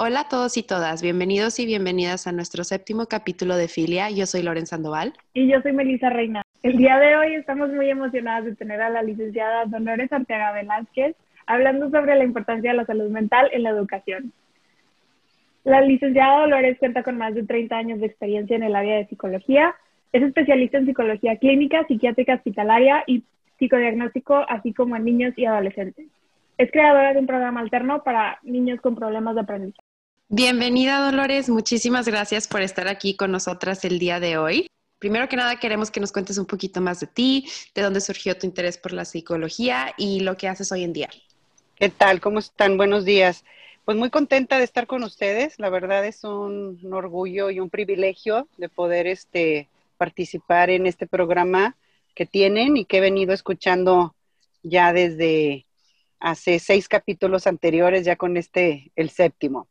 Hola a todos y todas, bienvenidos y bienvenidas a nuestro séptimo capítulo de Filia. Yo soy Loren Sandoval. Y yo soy Melissa Reina. El día de hoy estamos muy emocionadas de tener a la licenciada Dolores Arteaga Velázquez hablando sobre la importancia de la salud mental en la educación. La licenciada Dolores cuenta con más de 30 años de experiencia en el área de psicología. Es especialista en psicología clínica, psiquiátrica hospitalaria y psicodiagnóstico, así como en niños y adolescentes. Es creadora de un programa alterno para niños con problemas de aprendizaje. Bienvenida Dolores, muchísimas gracias por estar aquí con nosotras el día de hoy. Primero que nada queremos que nos cuentes un poquito más de ti, de dónde surgió tu interés por la psicología y lo que haces hoy en día. ¿Qué tal? ¿Cómo están? Buenos días. Pues muy contenta de estar con ustedes. La verdad es un, orgullo y un privilegio de poder este, participar en este programa que tienen y que he venido escuchando ya desde hace seis capítulos anteriores, ya con este, el séptimo.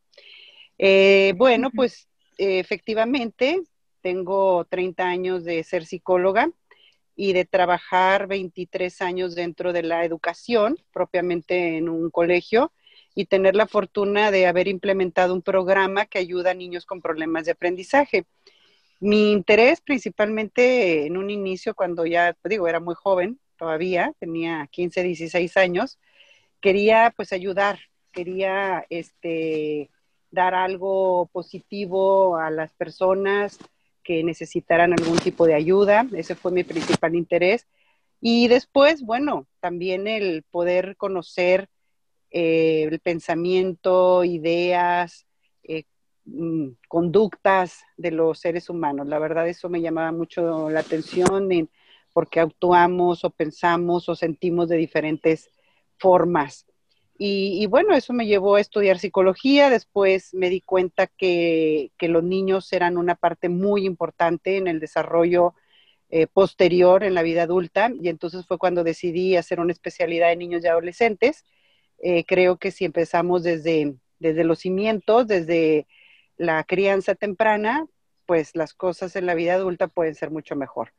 Eh, bueno, pues efectivamente, tengo 30 años de ser psicóloga y de trabajar 23 años dentro de la educación, propiamente en un colegio, y tener la fortuna de haber implementado un programa que ayuda a niños con problemas de aprendizaje. Mi interés principalmente en un inicio, cuando ya, digo, era muy joven todavía, tenía 15, 16 años, quería pues ayudar, quería este, dar algo positivo a las personas que necesitaran algún tipo de ayuda. Ese fue mi principal interés. Y después, bueno, también el poder conocer eh, el pensamiento, ideas, eh, mm, conductas de los seres humanos. La verdad, eso me llamaba mucho la atención en porque actuamos o pensamos o sentimos de diferentes formas. Y, bueno, eso me llevó a estudiar psicología. Después me di cuenta que, los niños eran una parte muy importante en el desarrollo eh, posterior en la vida adulta. Y entonces fue cuando decidí hacer una especialidad en niños y adolescentes. Eh, creo que si empezamos desde, desde los cimientos, desde la crianza temprana, pues las cosas en la vida adulta pueden ser mucho mejor.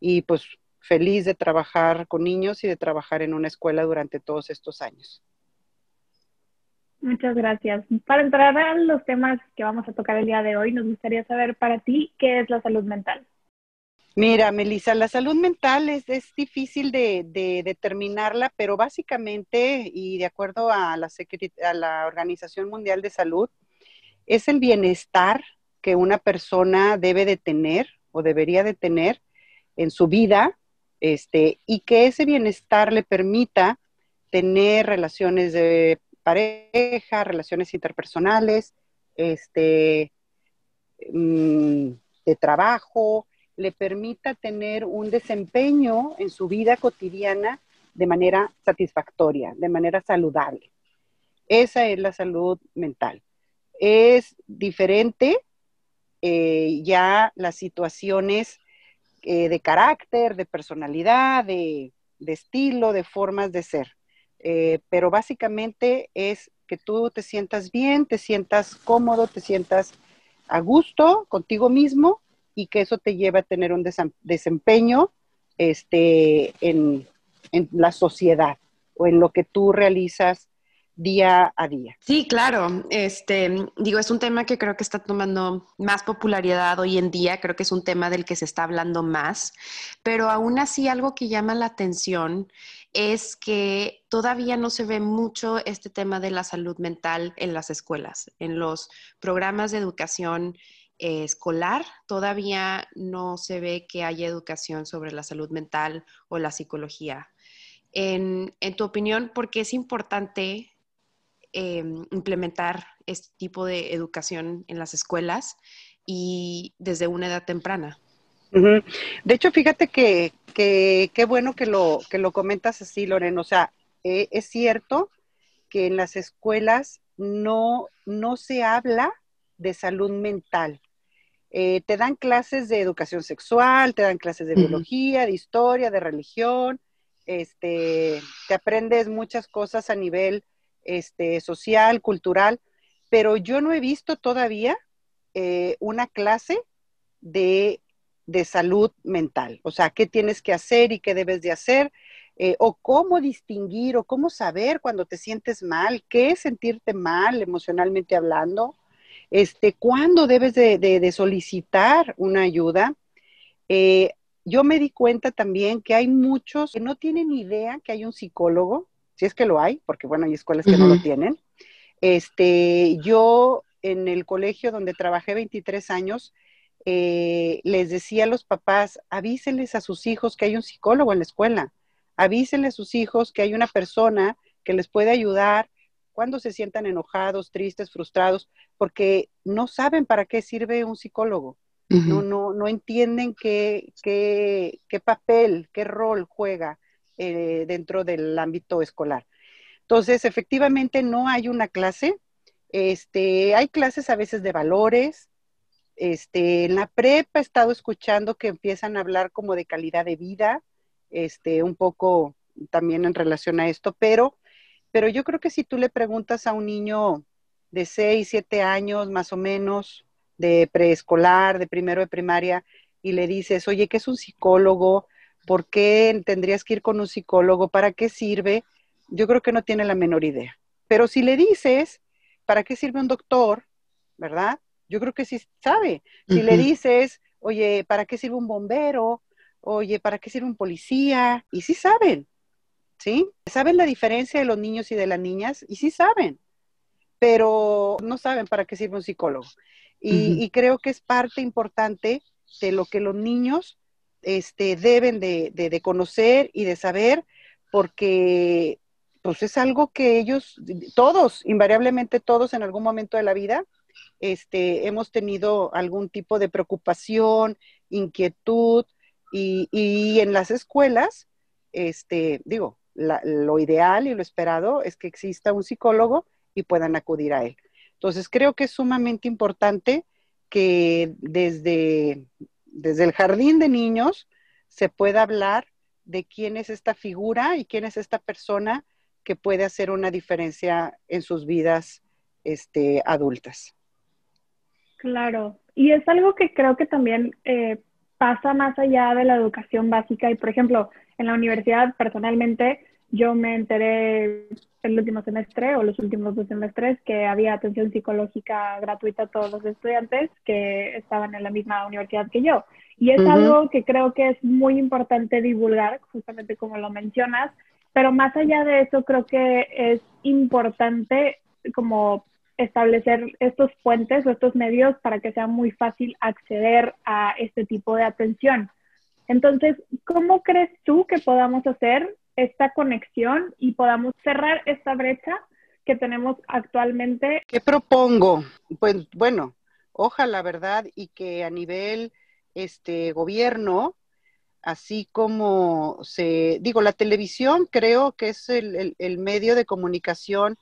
Y pues feliz de trabajar con niños y de trabajar en una escuela durante todos estos años. Muchas gracias. Para entrar a los temas que vamos a tocar el día de hoy, nos gustaría saber para ti qué es la salud mental. Mira, Melissa, la salud mental es, difícil de, determinarla, pero básicamente, y de acuerdo a la, a la Organización Mundial de Salud, es el bienestar que una persona debe de tener o debería de tener en su vida, este, y que ese bienestar le permita tener relaciones de pareja, relaciones interpersonales, este, mm, de trabajo, le permita tener un desempeño en su vida cotidiana de manera satisfactoria, de manera saludable. Esa es la salud mental. Es diferente eh, ya las situaciones eh, de carácter, de personalidad, de estilo, de formas de ser. Eh, pero básicamente es que tú te sientas bien, te sientas cómodo, te sientas a gusto contigo mismo y que eso te lleve a tener un desempeño este, en, en la sociedad o en lo que tú realizas día a día. Sí, claro. Este, digo, es un tema que creo que está tomando más popularidad hoy en día, creo que es un tema del que se está hablando más, pero aún así algo que llama la atención es que todavía no se ve mucho este tema de la salud mental en las escuelas, en los programas de educación eh, escolar, todavía no se ve que haya educación sobre la salud mental o la psicología. En, en tu opinión, ¿por qué es importante Em, implementar este tipo de educación en las escuelas y desde una edad temprana. De hecho, fíjate que qué bueno que lo, que lo comentas así, Lorena. O sea, eh, es cierto que en las escuelas no, no se habla de salud mental. Eh, te dan clases de educación sexual, te dan clases de biología, de historia, de religión, este, te aprendes muchas cosas a nivel este, social, cultural, pero yo no he visto todavía eh, una clase de, salud mental, o sea, qué tienes que hacer y qué debes de hacer. eh, o cómo distinguir o cómo saber cuando te sientes mal, qué es sentirte mal emocionalmente hablando, este, cuándo debes de, solicitar una ayuda. Eh, yo me di cuenta también que hay muchos que no tienen idea que hay un psicólogo, si es que lo hay, porque bueno, hay escuelas que no lo tienen. Este, yo en el colegio donde trabajé 23 años, eh, les decía a los papás, avísenles a sus hijos que hay un psicólogo en la escuela, avísenle a sus hijos que hay una persona que les puede ayudar cuando se sientan enojados, tristes, frustrados, porque no saben para qué sirve un psicólogo. no, no, no entienden qué, qué, qué papel, qué rol juega eh, dentro del ámbito escolar. Entonces, efectivamente, no hay una clase. Este, hay clases a veces de valores. Este, en la prepa he estado escuchando que empiezan a hablar como de calidad de vida, este, un poco también en relación a esto, pero, pero yo creo que si tú le preguntas a un niño de 6, 7 años más o menos, de preescolar, de primero de primaria, y le dices, oye, ¿qué es un psicólogo? ¿Por qué tendrías que ir con un psicólogo? ¿Para qué sirve? Yo creo que no tiene la menor idea. Pero si le dices, ¿para qué sirve un doctor? ¿Verdad? Yo creo que sí sabe. Si le dices, oye, ¿para qué sirve un bombero? Oye, ¿para qué sirve un policía? Y sí saben, ¿sí? Saben la diferencia de los niños y de las niñas y sí saben, pero no saben para qué sirve un psicólogo. Y, y creo que es parte importante de lo que los niños este, deben de, conocer y de saber, porque pues es algo que ellos, todos, invariablemente todos en algún momento de la vida, este, hemos tenido algún tipo de preocupación, inquietud, y, en las escuelas, este, digo, lo ideal y lo esperado es que exista un psicólogo y puedan acudir a él. Entonces, creo que es sumamente importante que desde desde el jardín de niños se pueda hablar de quién es esta figura y quién es esta persona que puede hacer una diferencia en sus vidas este, adultas. Claro, y es algo que creo que también eh, pasa más allá de la educación básica y, por ejemplo, en la universidad personalmente yo me enteré el último semestre o los últimos dos semestres que había atención psicológica gratuita a todos los estudiantes que estaban en la misma universidad que yo. Y es algo que creo que es muy importante divulgar, justamente como lo mencionas, pero más allá de eso creo que es importante como establecer estos puentes o estos medios para que sea muy fácil acceder a este tipo de atención. Entonces, ¿cómo crees tú que podamos hacer esta conexión y podamos cerrar esta brecha que tenemos actualmente. ¿Qué propongo? Pues bueno, ojalá, ¿verdad? Y que a nivel este gobierno, así como se, digo, la televisión creo que es el, medio de comunicación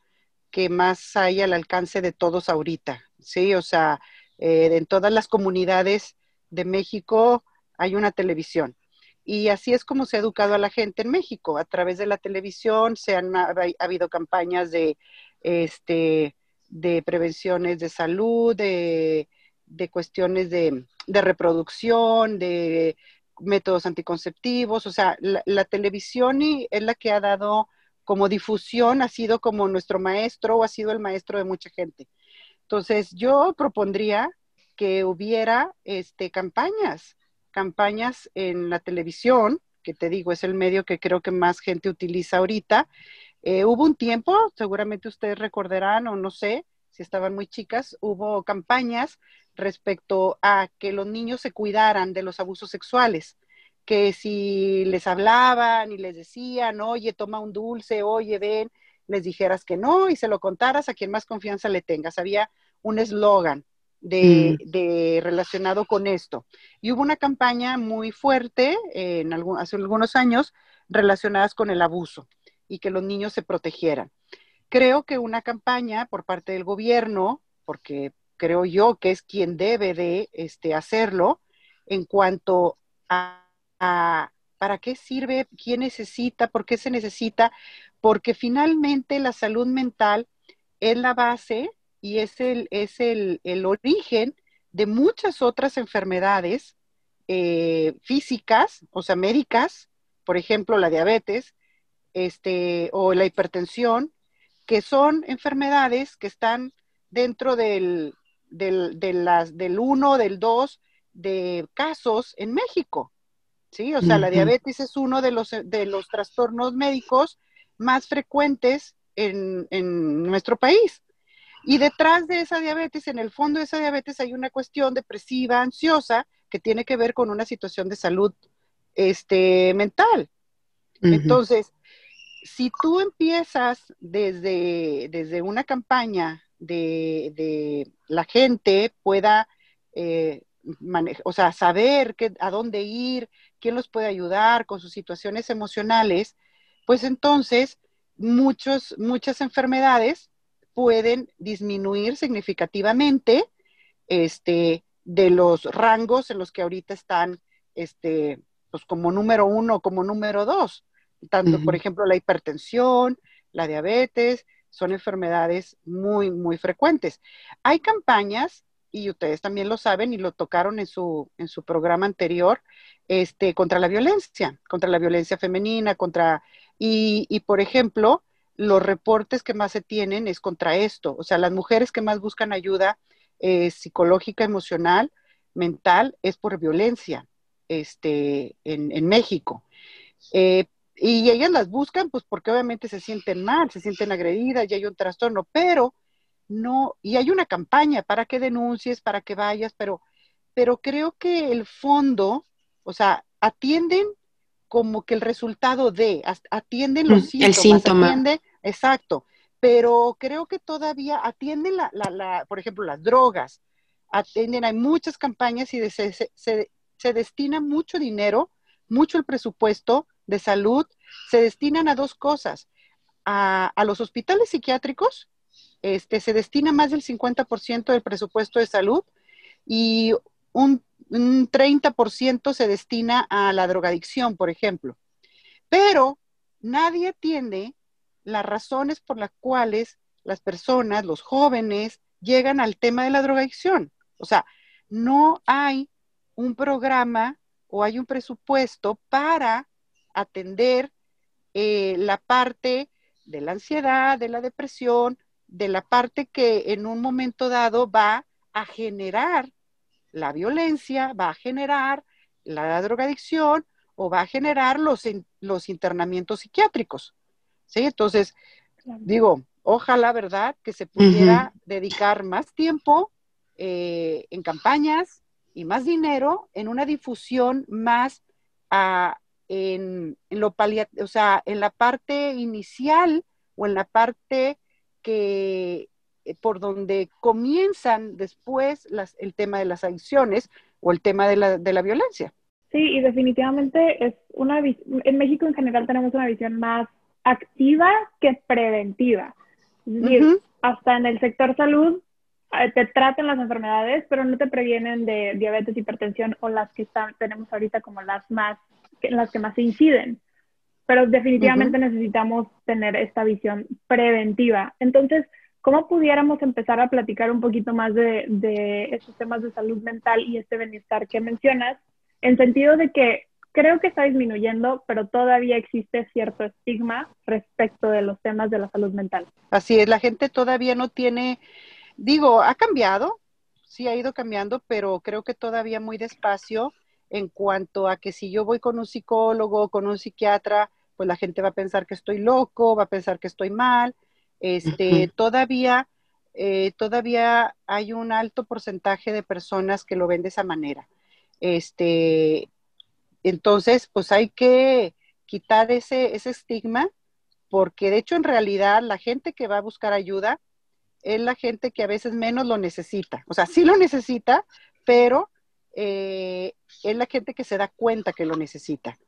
que más hay al alcance de todos ahorita, ¿sí? O sea, eh, en todas las comunidades de México hay una televisión. Y así es como se ha educado a la gente en México. A través de la televisión se han ha, habido campañas de, este, de prevenciones de salud, de, cuestiones de, reproducción, de métodos anticonceptivos. O sea, la, televisión es la que ha dado como difusión, ha sido como nuestro maestro o ha sido el maestro de mucha gente. Entonces, yo propondría que hubiera este, campañas campañas en la televisión, que te digo, es el medio que creo que más gente utiliza ahorita. Eh, hubo un tiempo, seguramente ustedes recordarán o no sé, si estaban muy chicas, hubo campañas respecto a que los niños se cuidaran de los abusos sexuales, que si les hablaban y les decían, oye, toma un dulce, oye, ven, les dijeras que no y se lo contaras a quien más confianza le tengas. Había un eslogan. Mm. de, relacionado con esto. Y hubo una campaña muy fuerte en hace algunos años relacionadas con el abuso y que los niños se protegieran. Creo que una campaña por parte del gobierno, porque creo yo que es quien debe de este, hacerlo, en cuanto a, a para qué sirve, quién necesita, por qué se necesita, porque finalmente la salud mental es la base y es el, es el, origen de muchas otras enfermedades eh, físicas, o sea, médicas, por ejemplo, la diabetes, este, o la hipertensión, que son enfermedades que están dentro del, del, de las, del 1, del 2 de casos en México. ¿sí? O sea, la diabetes es uno de los, de los trastornos médicos más frecuentes en, en, nuestro país. Y detrás de esa diabetes, en el fondo de esa diabetes, hay una cuestión depresiva, ansiosa, que tiene que ver con una situación de salud este, mental. Entonces, si tú empiezas desde, desde una campaña de, de, la gente pueda eh, o sea, saber qué, a dónde ir, quién los puede ayudar con sus situaciones emocionales, pues entonces muchos, muchas enfermedades pueden disminuir significativamente este, de los rangos en los que ahorita están este, pues como número uno, como número dos. Tanto, por ejemplo, la hipertensión, la diabetes, son enfermedades muy, muy frecuentes. Hay campañas, y ustedes también lo saben y lo tocaron en su, en su programa anterior, este, contra la violencia, contra la violencia femenina, contra, y, y por ejemplo, los reportes que más se tienen es contra esto, o sea, las mujeres que más buscan ayuda eh, psicológica, emocional, mental, es por violencia este, en, en México. Eh, y ellas las buscan, pues porque obviamente se sienten mal, se sienten agredidas y hay un trastorno, pero no, y hay una campaña para que denuncies, para que vayas, pero, pero creo que el fondo, o sea, atienden como que el resultado de, atienden los síntomas. El síntoma. Exacto, pero creo que todavía atienden, la, la, la, por ejemplo, las drogas, atienden, hay muchas campañas y se, se, se, destina mucho dinero, mucho el presupuesto de salud se destinan a dos cosas. A, los hospitales psiquiátricos este, se destina más del 50% del presupuesto de salud y un, 30% se destina a la drogadicción, por ejemplo. Pero nadie atiende las razones por las cuales las personas, los jóvenes, llegan al tema de la drogadicción. O sea, no hay un programa o hay un presupuesto para atender eh, la parte de la ansiedad, de la depresión, de la parte que en un momento dado va a generar la violencia, va a generar la drogadicción o va a generar los, los internamientos psiquiátricos. ¿Sí? Entonces, digo, ojalá, ¿verdad?, que se pudiera dedicar más tiempo eh, en campañas y más dinero en una difusión más a, en, lo o sea, en la parte inicial o en la parte que eh, por donde comienzan después las, el tema de las adicciones o el tema de la, de la violencia. Sí, y definitivamente es una en México en general tenemos una visión más activa que preventiva. Es decir, hasta en el sector salud eh, te tratan las enfermedades, pero no te previenen de diabetes, hipertensión o las que están, tenemos ahorita como las más las que más se inciden. Pero definitivamente necesitamos tener esta visión preventiva. Entonces, ¿cómo pudiéramos empezar a platicar un poquito más de, de estos temas de salud mental y este bienestar que mencionas? En sentido de que creo que está disminuyendo, pero todavía existe cierto estigma respecto de los temas de la salud mental. Así es, la gente todavía no tiene, digo, ha cambiado, sí ha ido cambiando, pero creo que todavía muy despacio en cuanto a que si yo voy con un psicólogo o con un psiquiatra, pues la gente va a pensar que estoy loco, va a pensar que estoy mal. Este, todavía, eh, todavía hay un alto porcentaje de personas que lo ven de esa manera. Este, entonces, pues hay que quitar ese, estigma, porque de hecho en realidad la gente que va a buscar ayuda es la gente que a veces menos lo necesita. O sea, sí lo necesita, pero eh, es la gente que se da cuenta que lo necesita.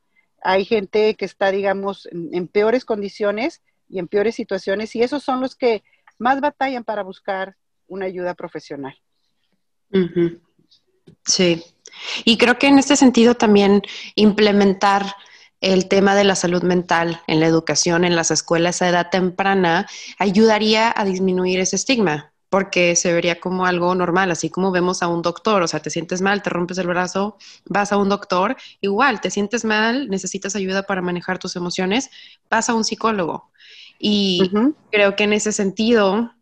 Hay gente que está, digamos, en, peores condiciones y en peores situaciones y esos son los que más batallan para buscar una ayuda profesional. Sí. Y creo que en este sentido también implementar el tema de la salud mental en la educación, en las escuelas a edad temprana, ayudaría a disminuir ese estigma porque se vería como algo normal, así como vemos a un doctor, o sea, te sientes mal, te rompes el brazo, vas a un doctor, igual, te sientes mal, necesitas ayuda para manejar tus emociones, vas a un psicólogo. Y creo que en ese sentido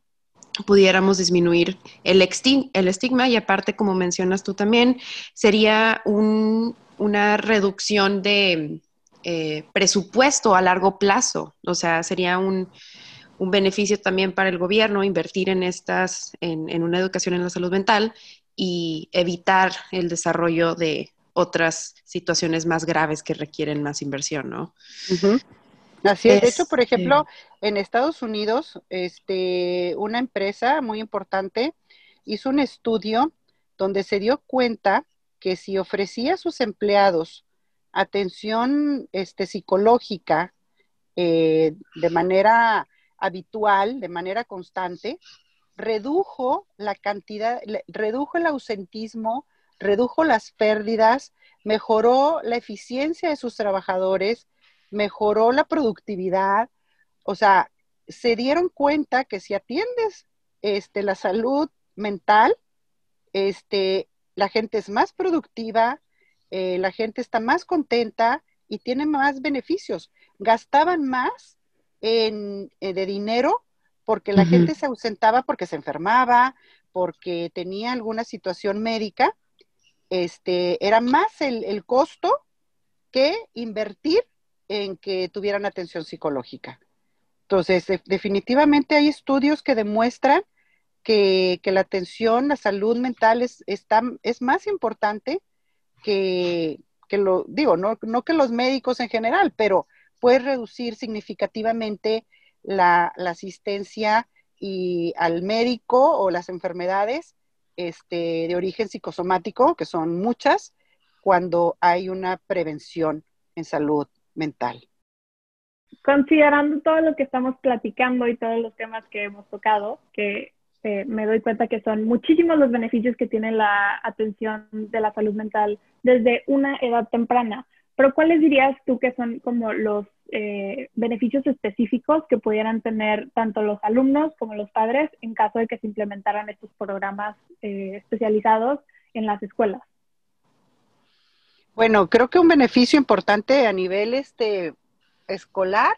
pudiéramos disminuir el, el estigma. Y aparte, como mencionas tú también, sería una reducción de eh, presupuesto a largo plazo, o sea, sería un un beneficio también para el gobierno invertir en estas, en, una educación en la salud mental y evitar el desarrollo de otras situaciones más graves que requieren más inversión, ¿no? Así es. De hecho, por ejemplo, en Estados Unidos, este, una empresa muy importante hizo un estudio donde se dio cuenta que si ofrecía a sus empleados atención este, psicológica eh, de manera habitual, de manera constante, redujo la cantidad, redujo el ausentismo, redujo las pérdidas, mejoró la eficiencia de sus trabajadores, mejoró la productividad. O sea, se dieron cuenta que si atiendes este, la salud mental, este, la gente es más productiva, eh, la gente está más contenta y tiene más beneficios. Gastaban más en, eh, de dinero porque la gente se ausentaba porque se enfermaba, porque tenía alguna situación médica, este, era más el, costo que invertir en que tuvieran atención psicológica. Entonces, definitivamente hay estudios que demuestran que, la atención, la salud mental es, más importante que, lo, digo, no, no que los médicos en general, pero puede reducir significativamente la, asistencia y al médico o las enfermedades este, de origen psicosomático, que son muchas, cuando hay una prevención en salud mental. Considerando todo lo que estamos platicando y todos los temas que hemos tocado, que eh, me doy cuenta que son muchísimos los beneficios que tiene la atención de la salud mental desde una edad temprana. Pero ¿cuáles dirías tú que son como los eh, beneficios específicos que pudieran tener tanto los alumnos como los padres en caso de que se implementaran estos programas eh, especializados en las escuelas? Bueno, creo que un beneficio importante a nivel este, escolar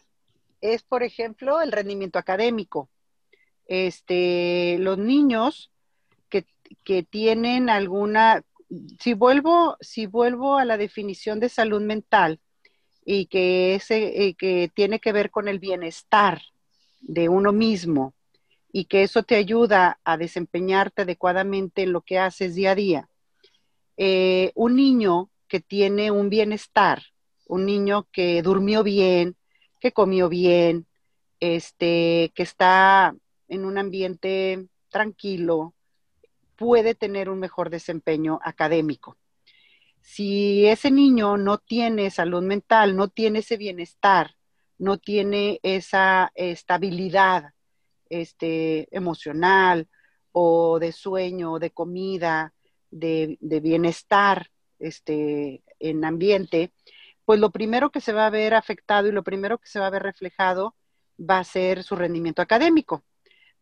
es, por ejemplo, el rendimiento académico. Este, los niños que, que tienen alguna si vuelvo, si vuelvo a la definición de salud mental y que, ese, que tiene que ver con el bienestar de uno mismo y que eso te ayuda a desempeñarte adecuadamente en lo que haces día a día. Eh, un niño que tiene un bienestar, un niño que durmió bien, que comió bien, este, que está en un ambiente tranquilo, puede tener un mejor desempeño académico. Si ese niño no tiene salud mental, no tiene ese bienestar, no tiene esa estabilidad este, emocional o de sueño, de comida, de, bienestar este, en ambiente, pues lo primero que se va a ver afectado y lo primero que se va a ver reflejado va a ser su rendimiento académico,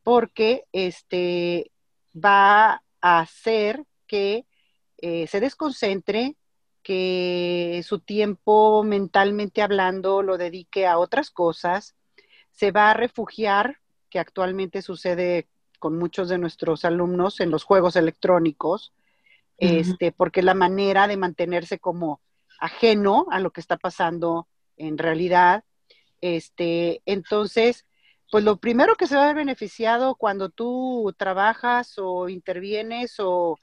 porque este, va hacer que eh, se desconcentre, que su tiempo mentalmente hablando lo dedique a otras cosas, se va a refugiar, que actualmente sucede con muchos de nuestros alumnos en los juegos electrónicos, este, porque la manera de mantenerse como ajeno a lo que está pasando en realidad. Este, entonces, pues lo primero que se va a ver beneficiado cuando tú trabajas o intervienes o,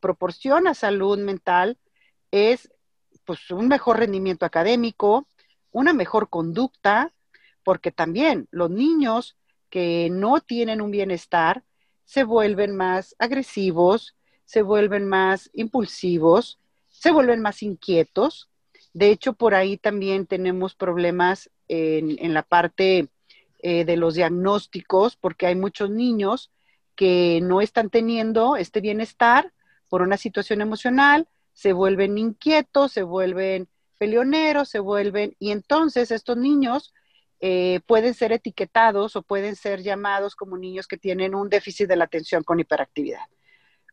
proporcionas salud mental es pues un mejor rendimiento académico, una mejor conducta, porque también los niños que no tienen un bienestar se vuelven más agresivos, se vuelven más impulsivos, se vuelven más inquietos. De hecho, por ahí también tenemos problemas en, en la parte eh, de los diagnósticos, porque hay muchos niños que no están teniendo este bienestar por una situación emocional, se vuelven inquietos, se vuelven peleoneros, se vuelven, y entonces estos niños eh, pueden ser etiquetados o pueden ser llamados como niños que tienen un déficit de la atención con hiperactividad.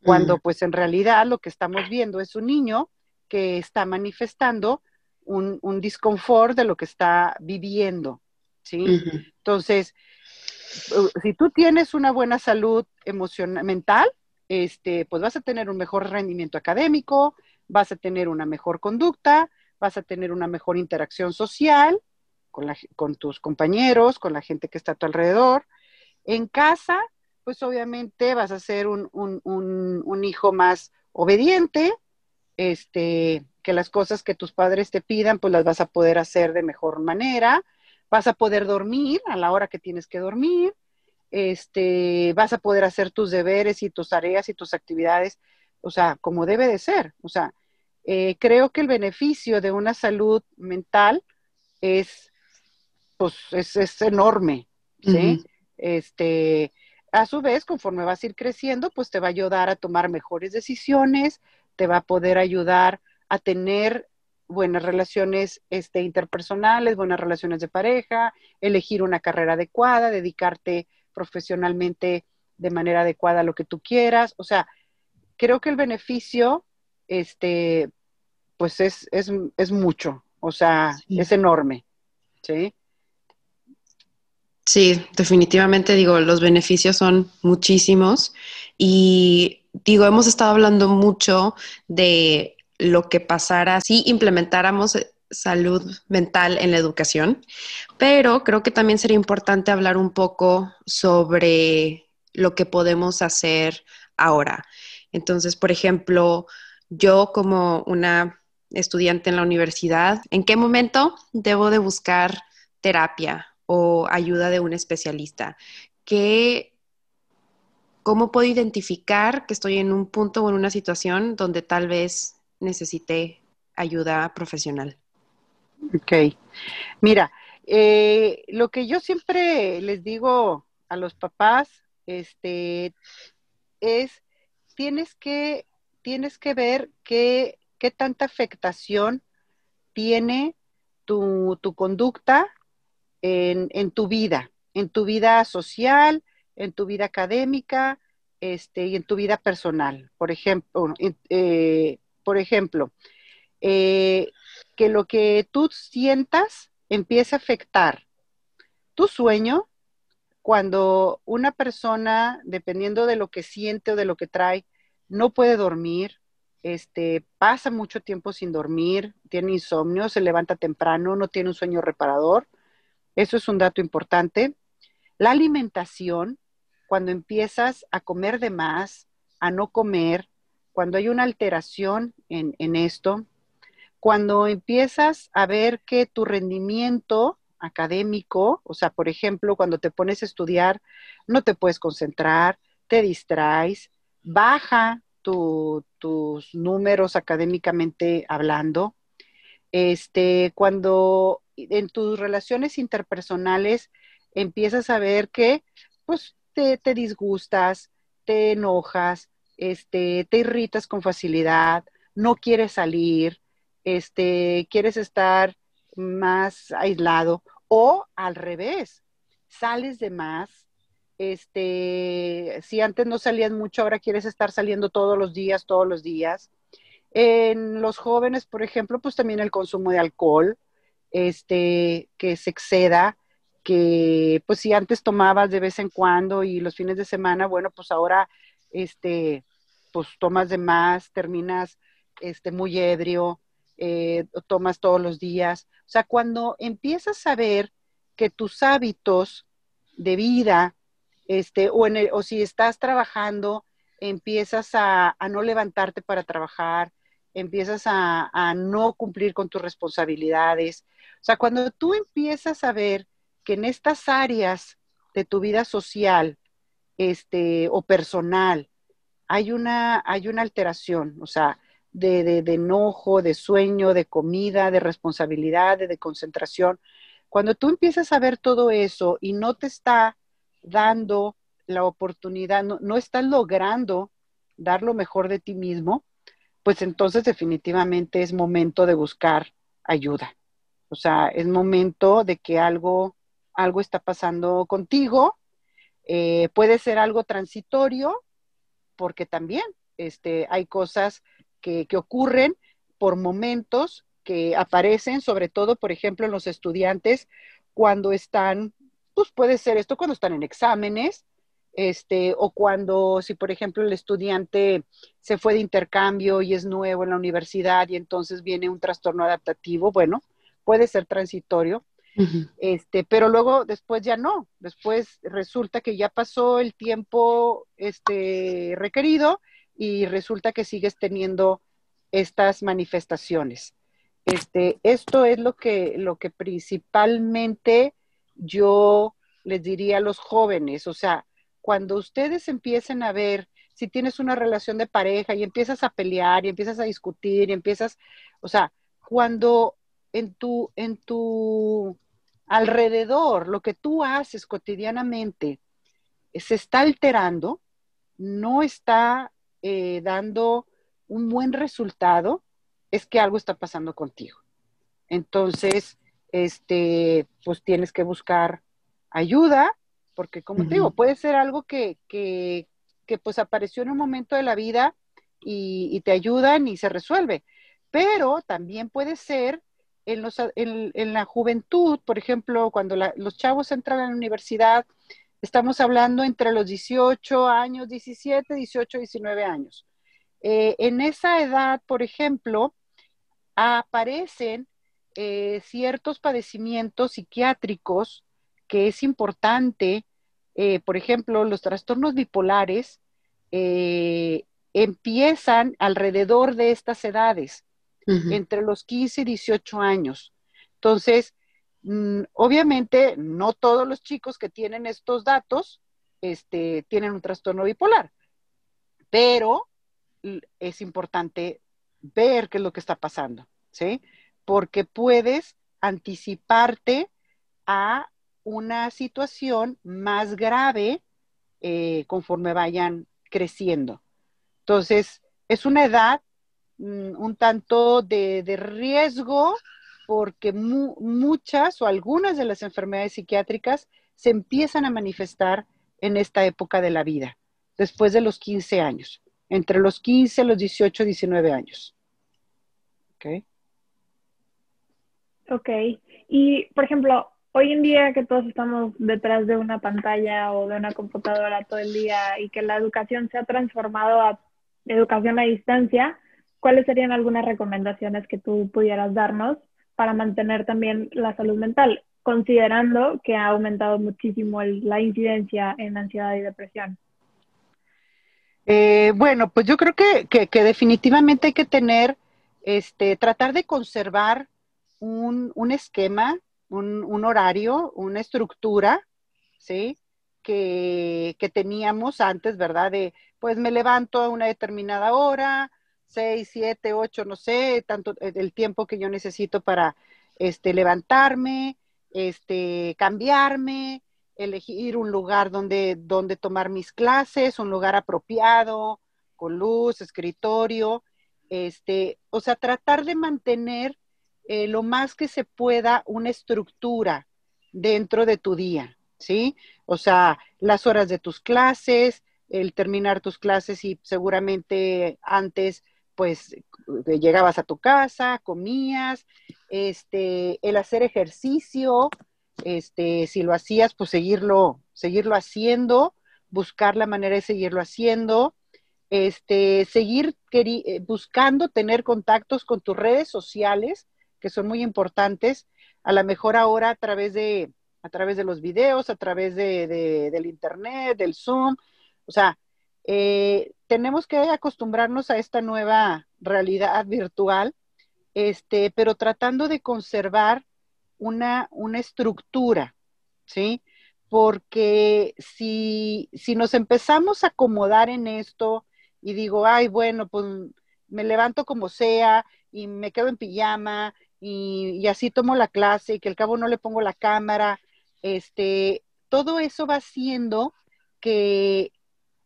Cuando mm. pues en realidad lo que estamos viendo es un niño que está manifestando un, un disconfort de lo que está viviendo, ¿sí? Entonces, si tú tienes una buena salud emocional, mental, este, pues vas a tener un mejor rendimiento académico, vas a tener una mejor conducta, vas a tener una mejor interacción social con, con tus compañeros, con la gente que está a tu alrededor. En casa, pues obviamente vas a ser un, un, un, hijo más obediente, este, que las cosas que tus padres te pidan, pues las vas a poder hacer de mejor manera, vas a poder dormir a la hora que tienes que dormir, este, vas a poder hacer tus deberes y tus tareas y tus actividades, o sea, como debe de ser. O sea, eh, creo que el beneficio de una salud mental es, pues, es, enorme, ¿sí? Este, a su vez, conforme vas a ir creciendo, pues te va a ayudar a tomar mejores decisiones, te va a poder ayudar a tener buenas relaciones este, interpersonales, buenas relaciones de pareja, elegir una carrera adecuada, dedicarte profesionalmente de manera adecuada a lo que tú quieras. O sea, creo que el beneficio, este, pues es, es, mucho, o sea, es enorme, ¿sí? Sí, definitivamente digo, los beneficios son muchísimos y digo, hemos estado hablando mucho de lo que pasara si implementáramos salud mental en la educación, pero creo que también sería importante hablar un poco sobre lo que podemos hacer ahora. Entonces, por ejemplo, yo como una estudiante en la universidad, ¿en qué momento debo de buscar terapia o ayuda de un especialista? ¿Qué, ¿Cómo puedo identificar que estoy en un punto o en una situación donde tal vez necesite ayuda profesional? Ok. Mira, eh, lo que yo siempre les digo a los papás, este, es, tienes que, tienes que ver qué, qué tanta afectación tiene tu, tu conducta en, tu vida, en tu vida social, en tu vida académica este, y en tu vida personal. Por ejemplo, eh, por ejemplo eh, que lo que tú sientas empiece a afectar tu sueño cuando una persona, dependiendo de lo que siente o de lo que trae, no puede dormir, este, pasa mucho tiempo sin dormir, tiene insomnio, se levanta temprano, no tiene un sueño reparador, eso es un dato importante. La alimentación, cuando empiezas a comer de más, a no comer, cuando hay una alteración en, esto, cuando empiezas a ver que tu rendimiento académico, o sea, por ejemplo, cuando te pones a estudiar, no te puedes concentrar, te distraes, baja tus números académicamente hablando. Este, cuando en tus relaciones interpersonales empiezas a ver que pues te, disgustas, te enojas, este, te irritas con facilidad, no quieres salir, este, quieres estar más aislado o al revés, sales de más, este, si antes no salías mucho, ahora quieres estar saliendo todos los días, todos los días. En los jóvenes, por ejemplo, pues también el consumo de alcohol, este, que se exceda, que pues si antes tomabas de vez en cuando y los fines de semana, bueno, pues ahora, este, pues tomas de más, terminas, este, muy ebrio, eh, tomas todos los días. O sea, cuando empiezas a ver que tus hábitos de vida, este, o, en o si estás trabajando, empiezas a, a, no levantarte para trabajar, empiezas a, no cumplir con tus responsabilidades, o sea, cuando tú empiezas a ver que en estas áreas de tu vida social este, o personal hay una, hay una alteración, o sea, de, de, enojo, de sueño, de comida, de responsabilidad, de, concentración, cuando tú empiezas a ver todo eso y no te está dando la oportunidad, no, no estás logrando dar lo mejor de ti mismo, pues entonces definitivamente es momento de buscar ayuda. O sea, es momento de que algo algo está pasando contigo. Eh, puede ser algo transitorio, porque también este, hay cosas que, que ocurren por momentos que aparecen, sobre todo, por ejemplo, en los estudiantes cuando están, pues puede ser esto cuando están en exámenes, este, o cuando, si por ejemplo el estudiante se fue de intercambio y es nuevo en la universidad y entonces viene un trastorno adaptativo, bueno, puede ser transitorio, este, pero luego después ya no, después resulta que ya pasó el tiempo este, requerido y resulta que sigues teniendo estas manifestaciones. Este, esto es lo que, lo que principalmente yo les diría a los jóvenes, o sea, cuando ustedes empiecen a ver si tienes una relación de pareja y empiezas a pelear y empiezas a discutir y empiezas, o sea, cuando en tu, en tu alrededor, lo que tú haces cotidianamente se está alterando, no está eh, dando un buen resultado, es que algo está pasando contigo. Entonces, este, pues tienes que buscar ayuda porque como te digo, puede ser algo que, que, que, pues apareció en un momento de la vida y, te ayudan y se resuelve, pero también puede ser en, los, en, en la juventud, por ejemplo, cuando los chavos entran a la universidad, estamos hablando entre los 18 años, 17, 18, 19 años. Eh, en esa edad, por ejemplo, aparecen eh, ciertos padecimientos psiquiátricos que es importante, eh, por ejemplo, los trastornos bipolares eh, empiezan alrededor de estas edades, entre los 15 y 18 años. Entonces, mm, obviamente, no todos los chicos que tienen estos datos este, tienen un trastorno bipolar, pero es importante ver qué es lo que está pasando, ¿sí? Porque puedes anticiparte a una situación más grave eh, conforme vayan creciendo. Entonces, es una edad mm, un tanto de, riesgo porque muchas o algunas de las enfermedades psiquiátricas se empiezan a manifestar en esta época de la vida, después de los 15 años, entre los 15 y los 18, 19 años. ¿Ok? Ok. Y, por ejemplo, hoy en día que todos estamos detrás de una pantalla o de una computadora todo el día y que la educación se ha transformado a educación a distancia, ¿cuáles serían algunas recomendaciones que tú pudieras darnos para mantener también la salud mental, considerando que ha aumentado muchísimo la incidencia en ansiedad y depresión? Eh, bueno, pues yo creo que, que, definitivamente hay que tener, este, tratar de conservar un, un esquema un, horario, una estructura, ¿sí? Que, teníamos antes, ¿verdad? De, pues me levanto a una determinada hora, seis, siete, ocho, no sé, tanto el tiempo que yo necesito para este, levantarme, este, cambiarme, elegir un lugar donde, donde tomar mis clases, un lugar apropiado, con luz, escritorio, este, o sea, tratar de mantener eh, lo más que se pueda una estructura dentro de tu día, ¿sí? O sea, las horas de tus clases, el terminar tus clases y seguramente antes, pues, eh, llegabas a tu casa, comías, este, el hacer ejercicio, este, si lo hacías, pues seguirlo, seguirlo haciendo, buscar la manera de seguirlo haciendo, este, seguir eh, buscando tener contactos con tus redes sociales, que son muy importantes, a lo mejor ahora a través de, a través de los videos, a través de, del internet, del Zoom, o sea, eh, tenemos que acostumbrarnos a esta nueva realidad virtual, este, pero tratando de conservar una, una estructura, ¿sí? Porque si, si nos empezamos a acomodar en esto y digo, ay, bueno, pues me levanto como sea y me quedo en pijama y, así tomo la clase y que al cabo no le pongo la cámara, este, todo eso va haciendo que,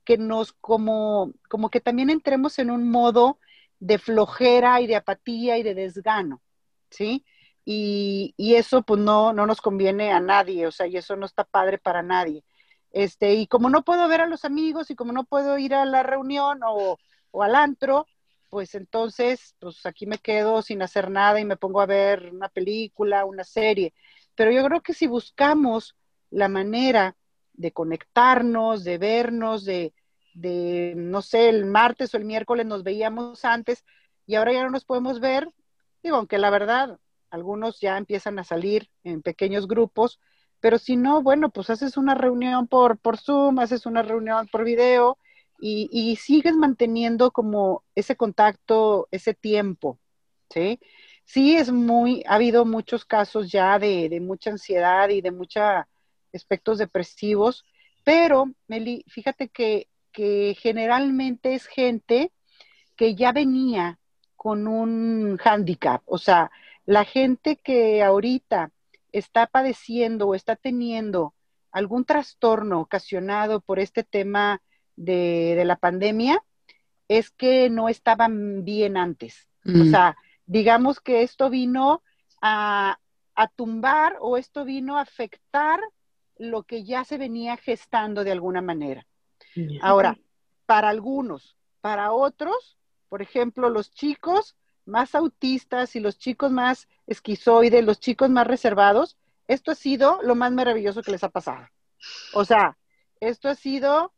que nos como, como que también entremos en un modo de flojera y de apatía y de desgano, ¿sí? y, y, eso pues no, no nos conviene a nadie, o sea, y eso no está padre para nadie. Este, y como no puedo ver a los amigos y como no puedo ir a la reunión o, o al antro, pues entonces, pues aquí me quedo sin hacer nada y me pongo a ver una película, una serie. Pero yo creo que si buscamos la manera de conectarnos, de vernos, de, de, no sé, el martes o el miércoles nos veíamos antes y ahora ya no nos podemos ver, digo, aunque la verdad, algunos ya empiezan a salir en pequeños grupos, pero si no, bueno, pues haces una reunión por, por Zoom, haces una reunión por video y, sigues manteniendo como ese contacto, ese tiempo, ¿sí? Sí, es muy, ha habido muchos casos ya de, mucha ansiedad y de muchos aspectos depresivos, pero, Meli, fíjate que, que generalmente es gente que ya venía con un hándicap, o sea, la gente que ahorita está padeciendo o está teniendo algún trastorno ocasionado por este tema de, la pandemia es que no estaban bien antes. O mm. sea, digamos que esto vino a, tumbar o esto vino a afectar lo que ya se venía gestando de alguna manera. Ahora, para algunos, para otros, por ejemplo, los chicos más autistas y los chicos más esquizoides, los chicos más reservados, esto ha sido lo más maravilloso que les ha pasado. O sea, esto ha sido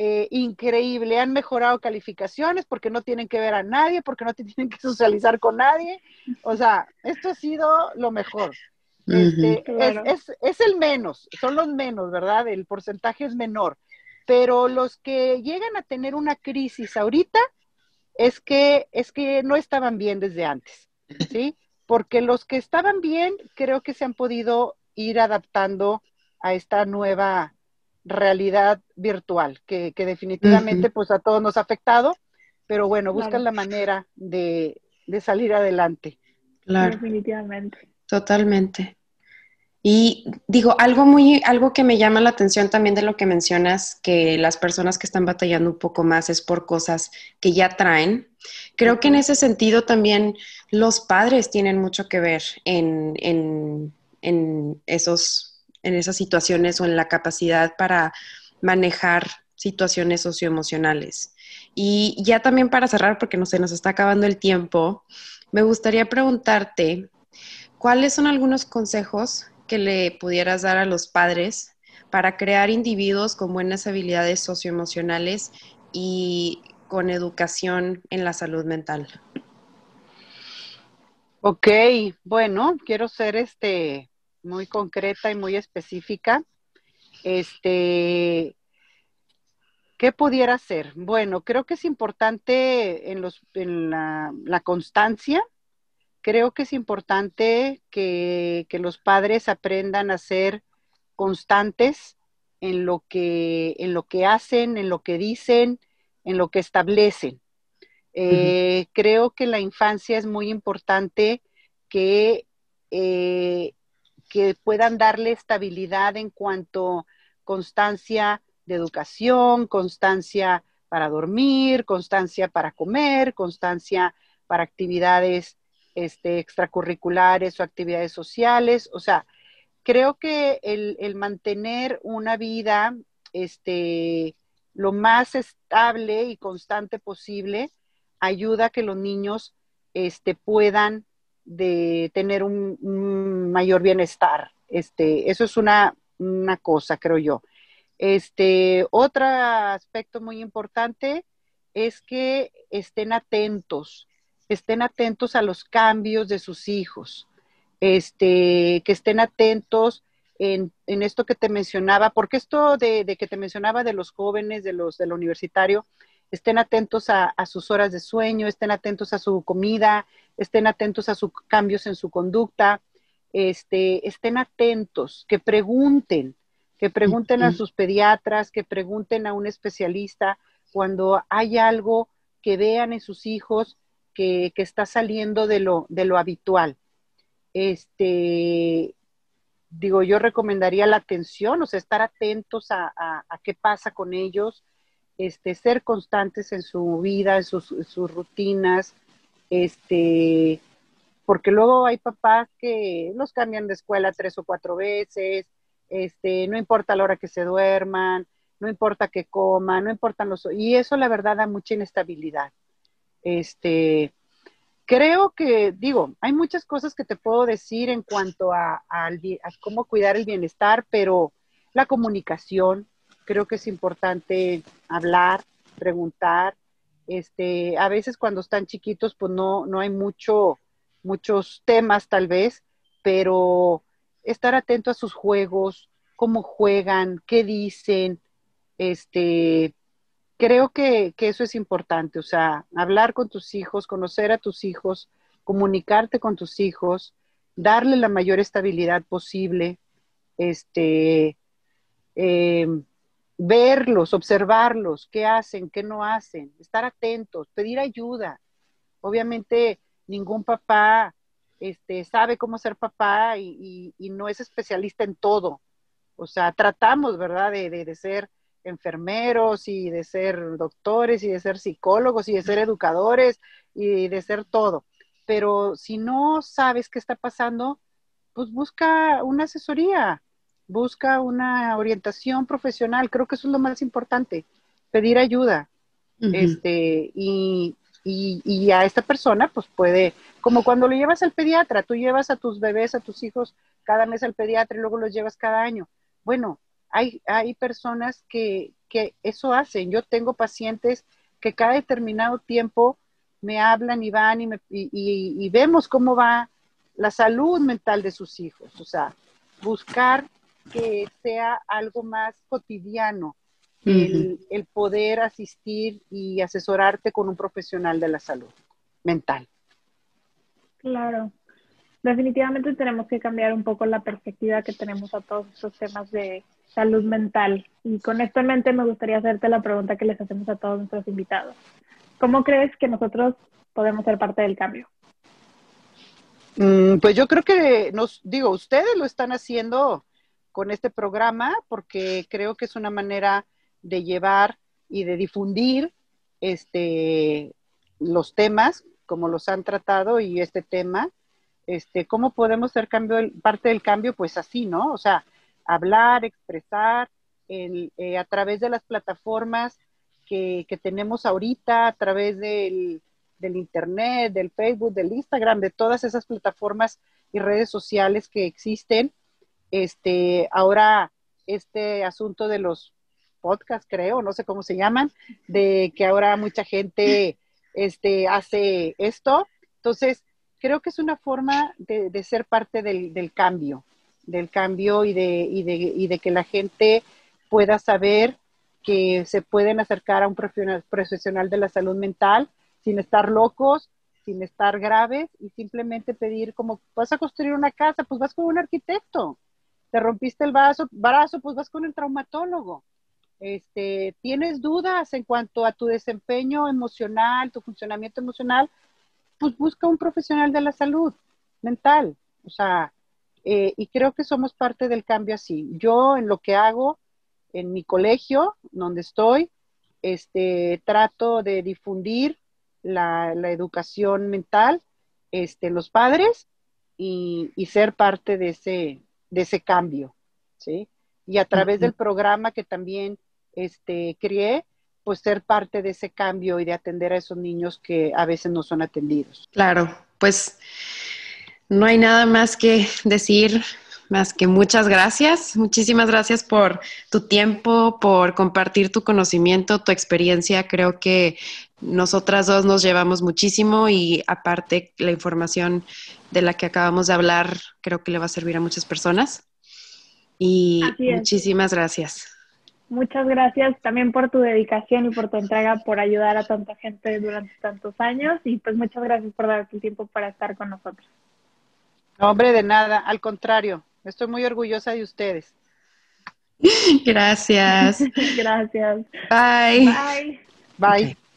eh, increíble. Han mejorado calificaciones porque no tienen que ver a nadie, porque no tienen que socializar con nadie. O sea, esto ha sido lo mejor. Este, es, el menos, son los menos, ¿verdad? El porcentaje es menor. Pero los que llegan a tener una crisis ahorita es que, es que no estaban bien desde antes, ¿sí? Porque los que estaban bien creo que se han podido ir adaptando a esta nueva realidad virtual, que, definitivamente pues a todos nos ha afectado, pero bueno, buscan la manera de, salir adelante. Claro. Definitivamente. Totalmente. Y digo, algo muy, algo que me llama la atención también de lo que mencionas, que las personas que están batallando un poco más es por cosas que ya traen. Creo que en ese sentido también los padres tienen mucho que ver en, en, en esos en esas situaciones o en la capacidad para manejar situaciones socioemocionales. Y ya también para cerrar, porque no se nos está acabando el tiempo, me gustaría preguntarte, ¿cuáles son algunos consejos que le pudieras dar a los padres para crear individuos con buenas habilidades socioemocionales y con educación en la salud mental? Ok, bueno, quiero ser este muy concreta y muy específica. Este, ¿qué pudiera ser? Bueno, creo que es importante en, los, en la, constancia. Creo que es importante que, los padres aprendan a ser constantes en lo que, en lo que hacen, en lo que dicen, en lo que establecen. Eh, creo que en la infancia es muy importante que eh, que puedan darle estabilidad en cuanto constancia de educación, constancia para dormir, constancia para comer, constancia para actividades este, extracurriculares o actividades sociales. O sea, creo que el, mantener una vida este, lo más estable y constante posible ayuda a que los niños este, puedan de tener un, mayor bienestar. Este, eso es una, cosa, creo yo. Este, otro aspecto muy importante es que estén atentos, estén atentos a los cambios de sus hijos, este, que estén atentos en, esto que te mencionaba, porque esto de, de, que te mencionaba de los jóvenes, de los del universitario, estén atentos a, sus horas de sueño, estén atentos a su comida, estén atentos a sus cambios en su conducta, este, estén atentos, que pregunten, que pregunten a sus pediatras, que pregunten a un especialista cuando hay algo que vean en sus hijos que, está saliendo de lo, de lo habitual. Este, digo, yo recomendaría la atención, o sea, estar atentos a, a qué pasa con ellos, este, ser constantes en su vida, en sus, rutinas, este, porque luego hay papás que los cambian de escuela tres o cuatro veces, este, no importa la hora que se duerman, no importa que coman, no importan los... Y eso la verdad da mucha inestabilidad. Este, creo que, digo, hay muchas cosas que te puedo decir en cuanto a, a, cómo cuidar el bienestar, pero la comunicación, creo que es importante hablar, preguntar. Este, a veces cuando están chiquitos, pues no, no hay mucho, muchos temas tal vez, pero estar atento a sus juegos, cómo juegan, qué dicen, este, creo que, eso es importante, o sea, hablar con tus hijos, conocer a tus hijos, comunicarte con tus hijos, darle la mayor estabilidad posible, este, em, verlos, observarlos, qué hacen, qué no hacen, estar atentos, pedir ayuda. Obviamente ningún papá este, sabe cómo ser papá y, no es especialista en todo. O sea, tratamos, ¿verdad?, de, de, ser enfermeros y de ser doctores y de ser psicólogos y de ser educadores y de ser todo. Pero si no sabes qué está pasando, pues busca una asesoría, busca una orientación profesional. Creo que eso es lo más importante, pedir ayuda. este, y, y, a esta persona pues puede, como cuando lo llevas al pediatra, tú llevas a tus bebés, a tus hijos cada mes al pediatra y luego los llevas cada año. Bueno, hay, hay personas que, que eso hacen. Yo tengo pacientes que cada determinado tiempo me hablan y van y, me, y, y, vemos cómo va la salud mental de sus hijos. O sea, buscar que sea algo más cotidiano, el, poder asistir y asesorarte con un profesional de la salud mental. Claro. Definitivamente tenemos que cambiar un poco la perspectiva que tenemos a todos estos temas de salud mental. Y con esto en mente me gustaría hacerte la pregunta que les hacemos a todos nuestros invitados. ¿Cómo crees que nosotros podemos ser parte del cambio? Mm, pues yo creo que nos digo, ustedes lo están haciendo con este programa porque creo que es una manera de llevar y de difundir este, los temas, como los han tratado y este tema. Este, ¿Cómo podemos ser cambio, parte del cambio? Pues así, ¿no? O sea, hablar, expresar eh, a través de las plataformas que, tenemos ahorita, a través del, del, Internet, del Facebook, del Instagram, de todas esas plataformas y redes sociales que existen. Este, ahora, este asunto de los podcast, creo, no sé cómo se llaman, de que ahora mucha gente este, hace esto. Entonces, creo que es una forma de, ser parte del, cambio, del cambio y de, y, de, y de que la gente pueda saber que se pueden acercar a un profesional de la salud mental sin estar locos, sin estar graves y simplemente pedir como vas a construir una casa, pues vas con un arquitecto. Te rompiste el vaso, brazo, pues vas con un traumatólogo este, tienes dudas en cuanto a tu desempeño emocional, tu funcionamiento emocional, pues busca un profesional de la salud mental. O sea, eh, y creo que somos parte del cambio así. Yo en lo que hago en mi colegio, donde estoy, este, trato de difundir la, educación mental, este, los padres y, ser parte de ese, de ese cambio, ¿sí? Y a través del programa que también este, crié, pues ser parte de ese cambio y de atender a esos niños que a veces no son atendidos. Claro, pues no hay nada más que decir, más que muchas gracias. Muchísimas gracias por tu tiempo, por compartir tu conocimiento, tu experiencia. Creo que nosotras dos nos llevamos muchísimo y aparte la información de la que acabamos de hablar creo que le va a servir a muchas personas. Y muchísimas gracias. Muchas gracias también por tu dedicación y por tu entrega, por ayudar a tanta gente durante tantos años y pues muchas gracias por darte el tiempo para estar con nosotros. No, hombre, de nada, al contrario, estoy muy orgullosa de ustedes. Gracias. gracias. Bye. Bye. Bye.